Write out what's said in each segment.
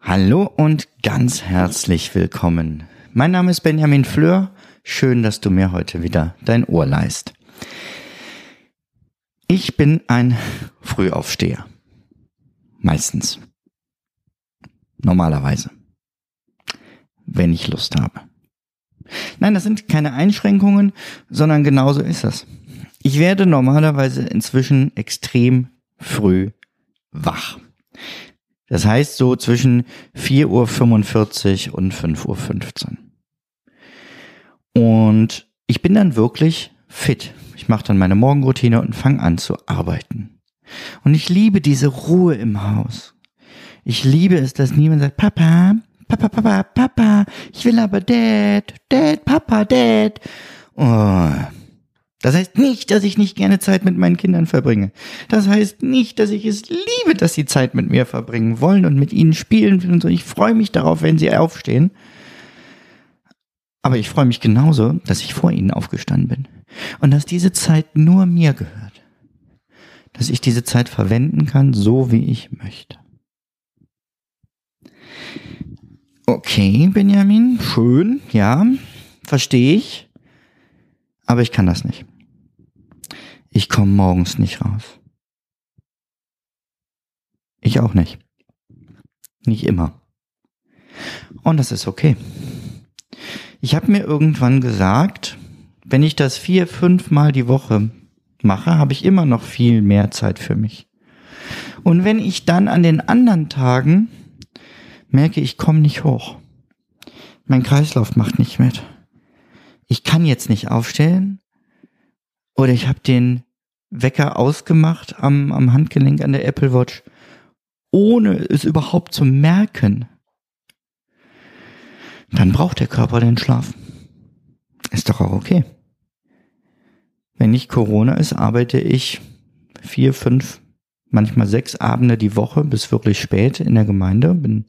Hallo und ganz herzlich willkommen. Mein Name ist Benjamin Fleur. Schön, dass du mir heute wieder dein Ohr leist. Ich bin ein Frühaufsteher. Meistens. Normalerweise. Wenn ich Lust habe. Nein, das sind keine Einschränkungen, sondern genauso ist das. Ich werde normalerweise inzwischen extrem früh wach. Das heißt so zwischen 4.45 Uhr und 5.15 Uhr. Und ich bin dann wirklich fit. Ich mache dann meine Morgenroutine und fange an zu arbeiten. Und ich liebe diese Ruhe im Haus. Ich liebe es, dass niemand sagt, Papa, Papa, Papa, Papa, ich will aber Dad, Dad, Papa, Dad. Oh. Das heißt nicht, dass ich nicht gerne Zeit mit meinen Kindern verbringe. Das heißt nicht, dass ich es liebe, dass sie Zeit mit mir verbringen wollen und mit ihnen spielen und so. Ich freue mich darauf, wenn sie aufstehen. Aber ich freue mich genauso, dass ich vor ihnen aufgestanden bin. Und dass diese Zeit nur mir gehört. Dass ich diese Zeit verwenden kann, so wie ich möchte. Okay, Benjamin, schön, ja, verstehe ich. Aber ich kann das nicht. Ich komme morgens nicht raus. Ich auch nicht. Nicht immer. Und das ist okay. Ich habe mir irgendwann gesagt, wenn ich das vier, fünf Mal die Woche mache, habe ich immer noch viel mehr Zeit für mich. Und wenn ich dann an den anderen Tagen merke, ich komme nicht hoch, mein Kreislauf macht nicht mit, ich kann jetzt nicht aufstellen oder ich habe den Wecker ausgemacht am, am Handgelenk an der Apple Watch, ohne es überhaupt zu merken, dann braucht der Körper den Schlaf. Ist doch auch okay. Wenn nicht Corona ist, arbeite ich vier, fünf, manchmal sechs Abende die Woche bis wirklich spät in der Gemeinde. Bin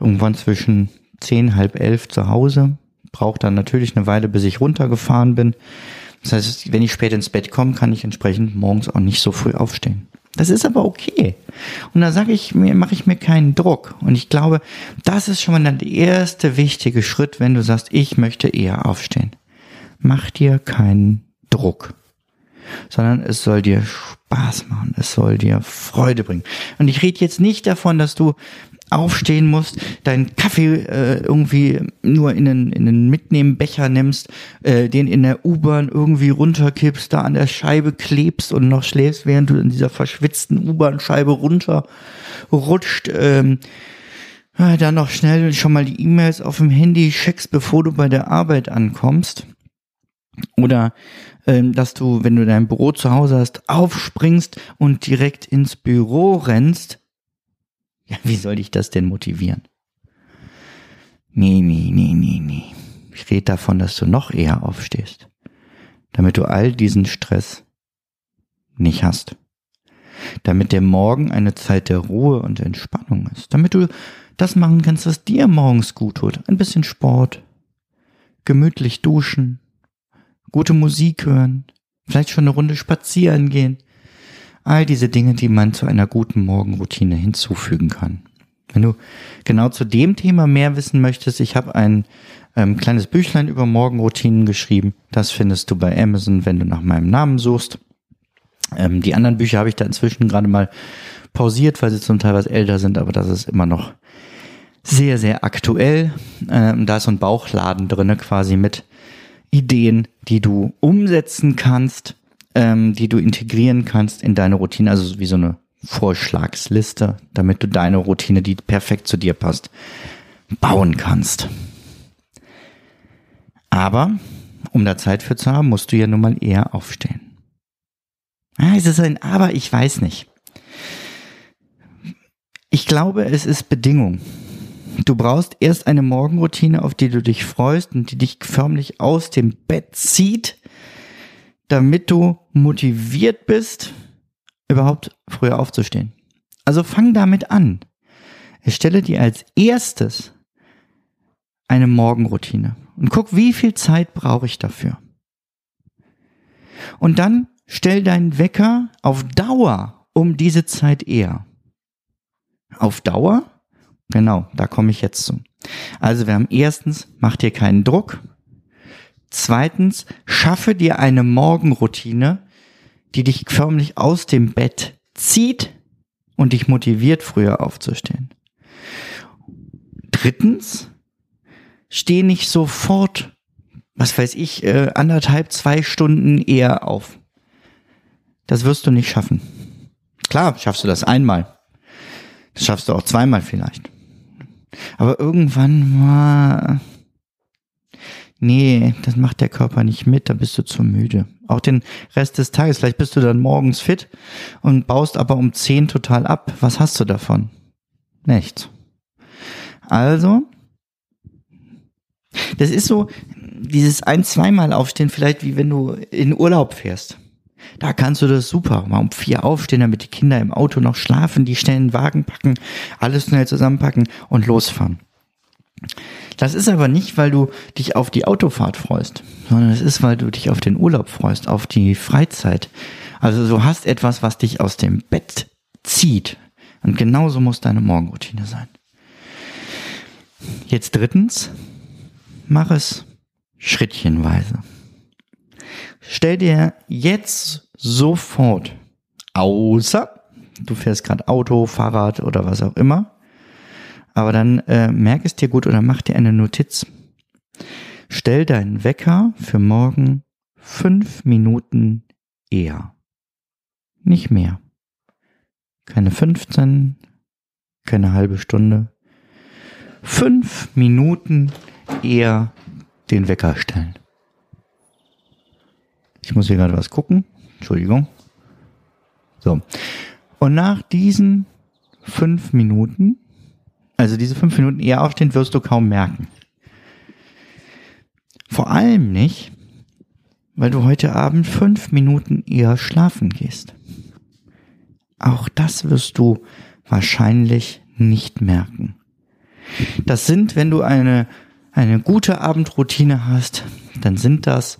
irgendwann zwischen zehn, halb elf zu Hause. Brauche dann natürlich eine Weile, bis ich runtergefahren bin. Das heißt, wenn ich spät ins Bett komme, kann ich entsprechend morgens auch nicht so früh aufstehen. Das ist aber okay. Und da sage ich mir, mache ich mir keinen Druck. Und ich glaube, das ist schon mal der erste wichtige Schritt, wenn du sagst, ich möchte eher aufstehen. Mach dir keinen Druck, sondern es soll dir Spaß machen, es soll dir Freude bringen. Und ich rede jetzt nicht davon, dass du aufstehen musst, deinen Kaffee äh, irgendwie nur in einen, in einen Mitnehmenbecher nimmst, äh, den in der U-Bahn irgendwie runterkippst, da an der Scheibe klebst und noch schläfst, während du in dieser verschwitzten U-Bahn-Scheibe runterrutscht. Ähm, dann noch schnell schon mal die E-Mails auf dem Handy checkst, bevor du bei der Arbeit ankommst. Oder ähm, dass du, wenn du dein Büro zu Hause hast, aufspringst und direkt ins Büro rennst, ja, wie soll ich das denn motivieren? Nee, nee, nee, nee, nee. Ich rede davon, dass du noch eher aufstehst, damit du all diesen Stress nicht hast. Damit der Morgen eine Zeit der Ruhe und Entspannung ist. Damit du das machen kannst, was dir morgens gut tut. Ein bisschen Sport, gemütlich duschen, gute Musik hören, vielleicht schon eine Runde spazieren gehen, All diese Dinge, die man zu einer guten Morgenroutine hinzufügen kann. Wenn du genau zu dem Thema mehr wissen möchtest, ich habe ein ähm, kleines Büchlein über Morgenroutinen geschrieben. Das findest du bei Amazon, wenn du nach meinem Namen suchst. Ähm, die anderen Bücher habe ich da inzwischen gerade mal pausiert, weil sie zum Teil was älter sind, aber das ist immer noch sehr, sehr aktuell. Ähm, da ist so ein Bauchladen drinne quasi mit Ideen, die du umsetzen kannst ähm, die du integrieren kannst in deine Routine, also wie so eine Vorschlagsliste, damit du deine Routine, die perfekt zu dir passt, bauen kannst. Aber um da Zeit für zu haben, musst du ja nun mal eher aufstehen. Ah, es ist ein Aber, ich weiß nicht. Ich glaube, es ist Bedingung. Du brauchst erst eine Morgenroutine, auf die du dich freust und die dich förmlich aus dem Bett zieht, damit du motiviert bist, überhaupt früher aufzustehen. Also fang damit an. Erstelle dir als erstes eine Morgenroutine und guck, wie viel Zeit brauche ich dafür. Und dann stell deinen Wecker auf Dauer um diese Zeit eher. Auf Dauer? Genau, da komme ich jetzt zu. Also wir haben erstens, mach dir keinen Druck. Zweitens, schaffe dir eine Morgenroutine, die dich förmlich aus dem Bett zieht und dich motiviert, früher aufzustehen. Drittens, steh nicht sofort, was weiß ich, äh, anderthalb, zwei Stunden eher auf. Das wirst du nicht schaffen. Klar, schaffst du das einmal. Das schaffst du auch zweimal vielleicht. Aber irgendwann mal, nee, das macht der Körper nicht mit, da bist du zu müde. Auch den Rest des Tages, vielleicht bist du dann morgens fit und baust aber um zehn total ab. Was hast du davon? Nichts. Also, das ist so, dieses ein, zweimal aufstehen, vielleicht wie wenn du in Urlaub fährst. Da kannst du das super. Mal um vier aufstehen, damit die Kinder im Auto noch schlafen, die schnell einen Wagen packen, alles schnell zusammenpacken und losfahren. Das ist aber nicht, weil du dich auf die Autofahrt freust, sondern es ist, weil du dich auf den Urlaub freust, auf die Freizeit. Also du hast etwas, was dich aus dem Bett zieht. Und genauso muss deine Morgenroutine sein. Jetzt drittens, mach es schrittchenweise. Stell dir jetzt sofort, außer du fährst gerade Auto, Fahrrad oder was auch immer, aber dann äh, merk es dir gut oder mach dir eine Notiz. Stell deinen Wecker für morgen fünf Minuten eher. Nicht mehr. Keine 15, keine halbe Stunde. Fünf Minuten eher den Wecker stellen. Ich muss hier gerade was gucken. Entschuldigung. So. Und nach diesen fünf Minuten, also diese fünf Minuten eher aufstehen, wirst du kaum merken. Vor allem nicht, weil du heute Abend fünf Minuten eher schlafen gehst. Auch das wirst du wahrscheinlich nicht merken. Das sind, wenn du eine, eine gute Abendroutine hast, dann sind das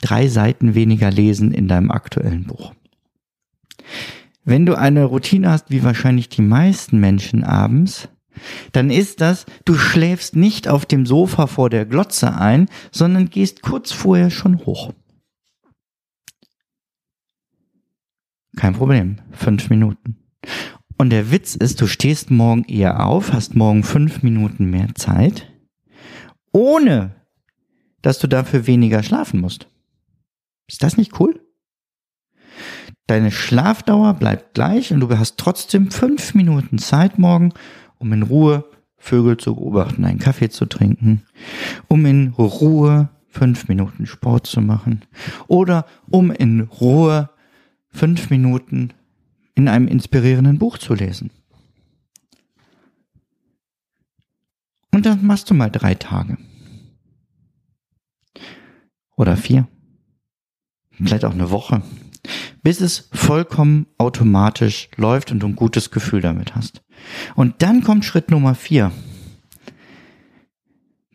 drei Seiten weniger lesen in deinem aktuellen Buch. Wenn du eine Routine hast, wie wahrscheinlich die meisten Menschen abends, dann ist das, du schläfst nicht auf dem Sofa vor der Glotze ein, sondern gehst kurz vorher schon hoch. Kein Problem, fünf Minuten. Und der Witz ist, du stehst morgen eher auf, hast morgen fünf Minuten mehr Zeit, ohne dass du dafür weniger schlafen musst. Ist das nicht cool? Deine Schlafdauer bleibt gleich und du hast trotzdem fünf Minuten Zeit morgen, um in Ruhe Vögel zu beobachten, einen Kaffee zu trinken, um in Ruhe fünf Minuten Sport zu machen oder um in Ruhe fünf Minuten in einem inspirierenden Buch zu lesen. Und das machst du mal drei Tage. Oder vier vielleicht auch eine Woche, bis es vollkommen automatisch läuft und du ein gutes Gefühl damit hast. Und dann kommt Schritt Nummer vier.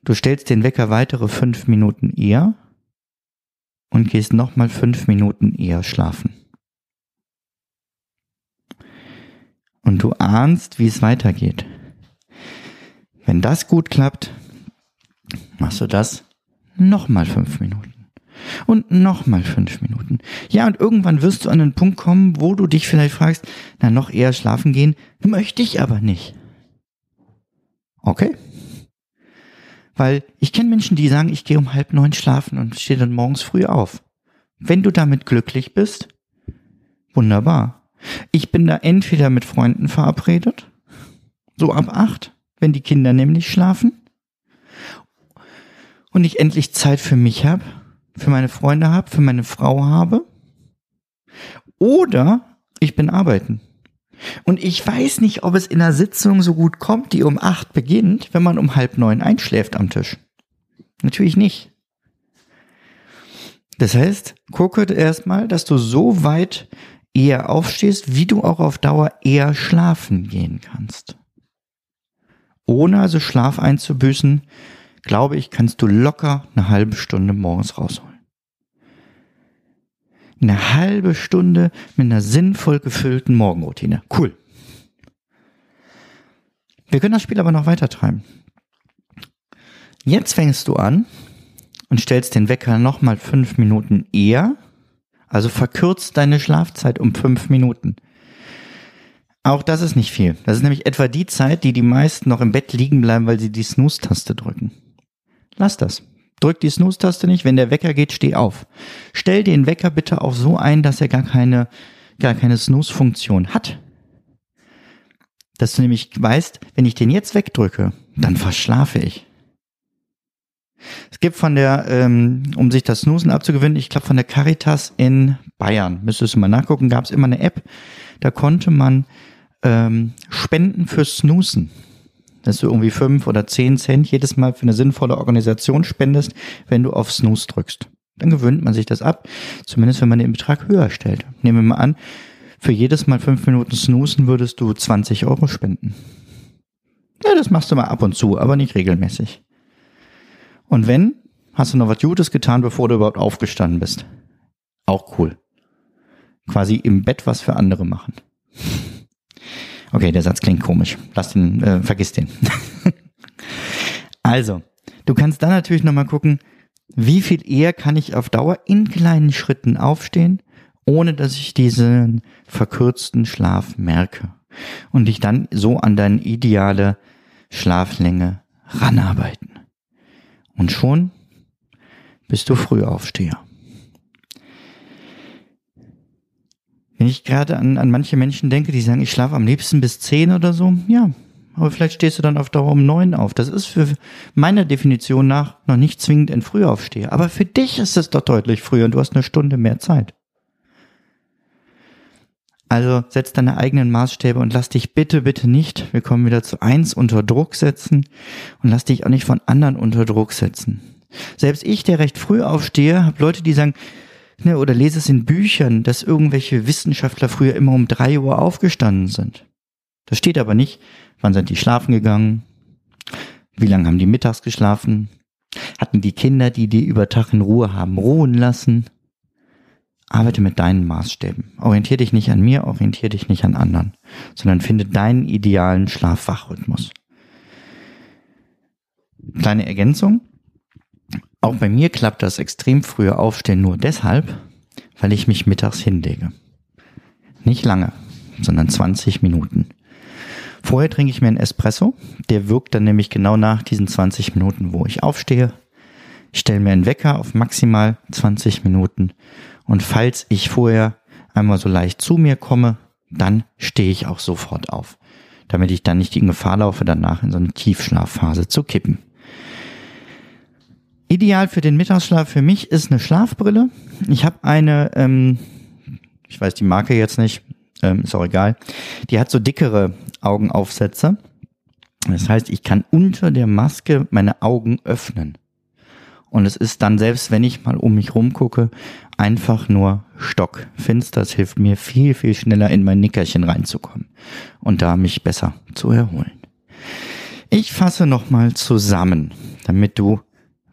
Du stellst den Wecker weitere fünf Minuten eher und gehst nochmal fünf Minuten eher schlafen. Und du ahnst, wie es weitergeht. Wenn das gut klappt, machst du das nochmal fünf Minuten und nochmal fünf Minuten. Ja, und irgendwann wirst du an den Punkt kommen, wo du dich vielleicht fragst, na, noch eher schlafen gehen, möchte ich aber nicht. Okay. Weil ich kenne Menschen, die sagen, ich gehe um halb neun schlafen und stehe dann morgens früh auf. Wenn du damit glücklich bist, wunderbar. Ich bin da entweder mit Freunden verabredet, so ab acht, wenn die Kinder nämlich schlafen, und ich endlich Zeit für mich habe, für meine Freunde habe, für meine Frau habe. Oder ich bin arbeiten. Und ich weiß nicht, ob es in einer Sitzung so gut kommt, die um acht beginnt, wenn man um halb neun einschläft am Tisch. Natürlich nicht. Das heißt, gucke erstmal, dass du so weit eher aufstehst, wie du auch auf Dauer eher schlafen gehen kannst. Ohne also Schlaf einzubüßen, glaube ich, kannst du locker eine halbe Stunde morgens rausholen. Eine halbe Stunde mit einer sinnvoll gefüllten Morgenroutine. Cool. Wir können das Spiel aber noch weiter treiben. Jetzt fängst du an und stellst den Wecker nochmal fünf Minuten eher. Also verkürzt deine Schlafzeit um fünf Minuten. Auch das ist nicht viel. Das ist nämlich etwa die Zeit, die die meisten noch im Bett liegen bleiben, weil sie die Snooze-Taste drücken. Lass das. Drück die Snooze-Taste nicht. Wenn der Wecker geht, steh auf. Stell den Wecker bitte auch so ein, dass er gar keine, gar keine Snooze-Funktion hat. Dass du nämlich weißt, wenn ich den jetzt wegdrücke, dann verschlafe ich. Es gibt von der, ähm, um sich das Snoosen abzugewöhnen, ich glaube von der Caritas in Bayern, müsstest du mal nachgucken, gab es immer eine App, da konnte man ähm, spenden fürs Snoosen dass du irgendwie fünf oder zehn Cent jedes Mal für eine sinnvolle Organisation spendest, wenn du auf Snooze drückst. Dann gewöhnt man sich das ab, zumindest wenn man den Betrag höher stellt. Nehmen wir mal an, für jedes Mal fünf Minuten snoosen würdest du 20 Euro spenden. Ja, das machst du mal ab und zu, aber nicht regelmäßig. Und wenn, hast du noch was Gutes getan, bevor du überhaupt aufgestanden bist. Auch cool. Quasi im Bett was für andere machen. Okay, der Satz klingt komisch. Lass den, äh, vergiss den. also, du kannst dann natürlich nochmal gucken, wie viel eher kann ich auf Dauer in kleinen Schritten aufstehen, ohne dass ich diesen verkürzten Schlaf merke. Und dich dann so an deine ideale Schlaflänge ranarbeiten. Und schon bist du Frühaufsteher. Wenn ich gerade an, an manche Menschen denke, die sagen, ich schlafe am liebsten bis zehn oder so, ja, aber vielleicht stehst du dann auf Dauer um neun auf. Das ist für meiner Definition nach noch nicht zwingend ein Frühaufsteher. Aber für dich ist es doch deutlich früher und du hast eine Stunde mehr Zeit. Also setz deine eigenen Maßstäbe und lass dich bitte, bitte nicht, wir kommen wieder zu eins, unter Druck setzen und lass dich auch nicht von anderen unter Druck setzen. Selbst ich, der recht früh aufstehe, habe Leute, die sagen, ne, oder lese es in Büchern, dass irgendwelche Wissenschaftler früher immer um drei Uhr aufgestanden sind. Das steht aber nicht, wann sind die schlafen gegangen, wie lange haben die mittags geschlafen, hatten die Kinder, die die über Tag in Ruhe haben, ruhen lassen. Arbeite mit deinen Maßstäben. Orientier dich nicht an mir, orientier dich nicht an anderen, sondern finde deinen idealen Schlafwachrhythmus. Kleine Ergänzung. Auch bei mir klappt das extrem frühe Aufstehen nur deshalb, weil ich mich mittags hinlege. Nicht lange, sondern 20 Minuten. Vorher trinke ich mir einen Espresso, der wirkt dann nämlich genau nach diesen 20 Minuten, wo ich aufstehe. Ich stelle mir einen Wecker auf maximal 20 Minuten und falls ich vorher einmal so leicht zu mir komme, dann stehe ich auch sofort auf, damit ich dann nicht in Gefahr laufe, danach in so eine Tiefschlafphase zu kippen. Ideal für den Mittagsschlaf für mich ist eine Schlafbrille. Ich habe eine, ähm, ich weiß die Marke jetzt nicht, ähm, ist auch egal. Die hat so dickere Augenaufsätze. Das heißt, ich kann unter der Maske meine Augen öffnen. Und es ist dann, selbst wenn ich mal um mich rumgucke, einfach nur stockfinster. Das hilft mir viel, viel schneller in mein Nickerchen reinzukommen und da mich besser zu erholen. Ich fasse nochmal zusammen, damit du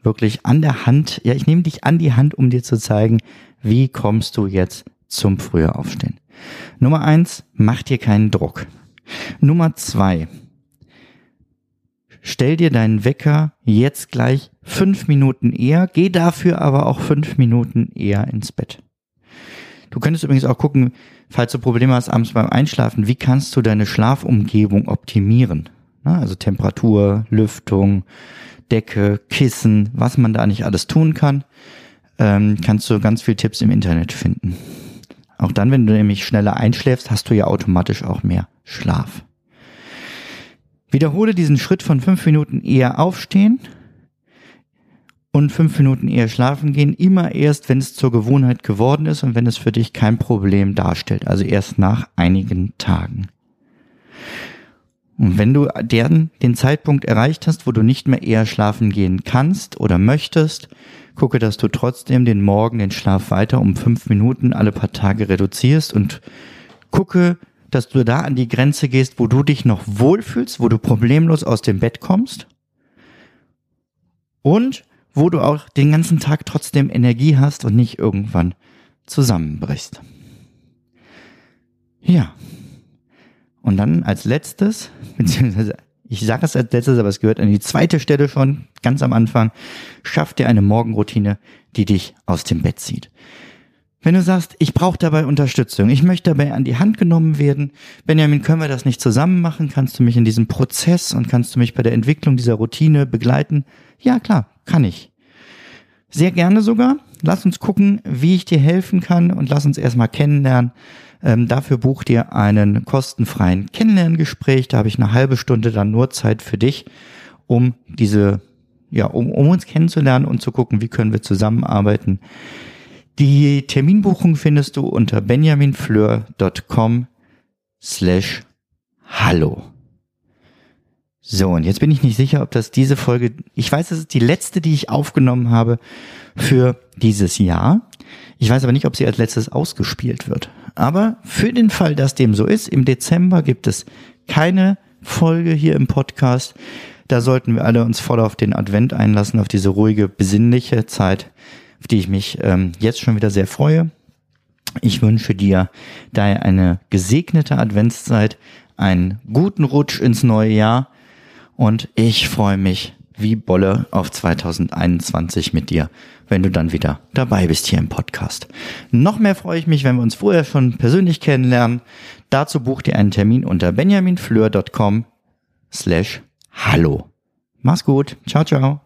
wirklich an der Hand, ja, ich nehme dich an die Hand, um dir zu zeigen, wie kommst du jetzt zum früher Aufstehen. Nummer eins, mach dir keinen Druck. Nummer zwei, stell dir deinen Wecker jetzt gleich fünf Minuten eher, geh dafür aber auch fünf Minuten eher ins Bett. Du könntest übrigens auch gucken, falls du Probleme hast abends beim Einschlafen, wie kannst du deine Schlafumgebung optimieren? Also Temperatur, Lüftung, Decke, Kissen, was man da nicht alles tun kann, ähm, kannst du ganz viele Tipps im Internet finden. Auch dann, wenn du nämlich schneller einschläfst, hast du ja automatisch auch mehr Schlaf. Wiederhole diesen Schritt von fünf Minuten eher aufstehen und fünf Minuten eher schlafen gehen, immer erst, wenn es zur Gewohnheit geworden ist und wenn es für dich kein Problem darstellt, also erst nach einigen Tagen. Und wenn du den, den Zeitpunkt erreicht hast, wo du nicht mehr eher schlafen gehen kannst oder möchtest, gucke, dass du trotzdem den Morgen den Schlaf weiter um fünf Minuten alle paar Tage reduzierst und gucke, dass du da an die Grenze gehst, wo du dich noch wohlfühlst, wo du problemlos aus dem Bett kommst und wo du auch den ganzen Tag trotzdem Energie hast und nicht irgendwann zusammenbrichst. Ja. Und dann als letztes, beziehungsweise ich sage es als letztes, aber es gehört an die zweite Stelle schon, ganz am Anfang, schaff dir eine Morgenroutine, die dich aus dem Bett zieht. Wenn du sagst, ich brauche dabei Unterstützung, ich möchte dabei an die Hand genommen werden, Benjamin, können wir das nicht zusammen machen? Kannst du mich in diesem Prozess und kannst du mich bei der Entwicklung dieser Routine begleiten? Ja, klar, kann ich. Sehr gerne sogar. Lass uns gucken, wie ich dir helfen kann und lass uns erstmal kennenlernen. Ähm, dafür buch dir einen kostenfreien Kennenlerngespräch. Da habe ich eine halbe Stunde dann nur Zeit für dich, um diese, ja, um, um uns kennenzulernen und zu gucken, wie können wir zusammenarbeiten. Die Terminbuchung findest du unter benjaminfleur.com slash hallo. So, und jetzt bin ich nicht sicher, ob das diese Folge, ich weiß, es ist die letzte, die ich aufgenommen habe für dieses Jahr. Ich weiß aber nicht, ob sie als letztes ausgespielt wird. Aber für den Fall, dass dem so ist, im Dezember gibt es keine Folge hier im Podcast. Da sollten wir alle uns voll auf den Advent einlassen, auf diese ruhige, besinnliche Zeit auf die ich mich ähm, jetzt schon wieder sehr freue. Ich wünsche dir daher eine gesegnete Adventszeit, einen guten Rutsch ins neue Jahr und ich freue mich wie Bolle auf 2021 mit dir, wenn du dann wieder dabei bist hier im Podcast. Noch mehr freue ich mich, wenn wir uns vorher schon persönlich kennenlernen. Dazu buch dir einen Termin unter benjaminfleur.com slash hallo. Mach's gut. Ciao, ciao.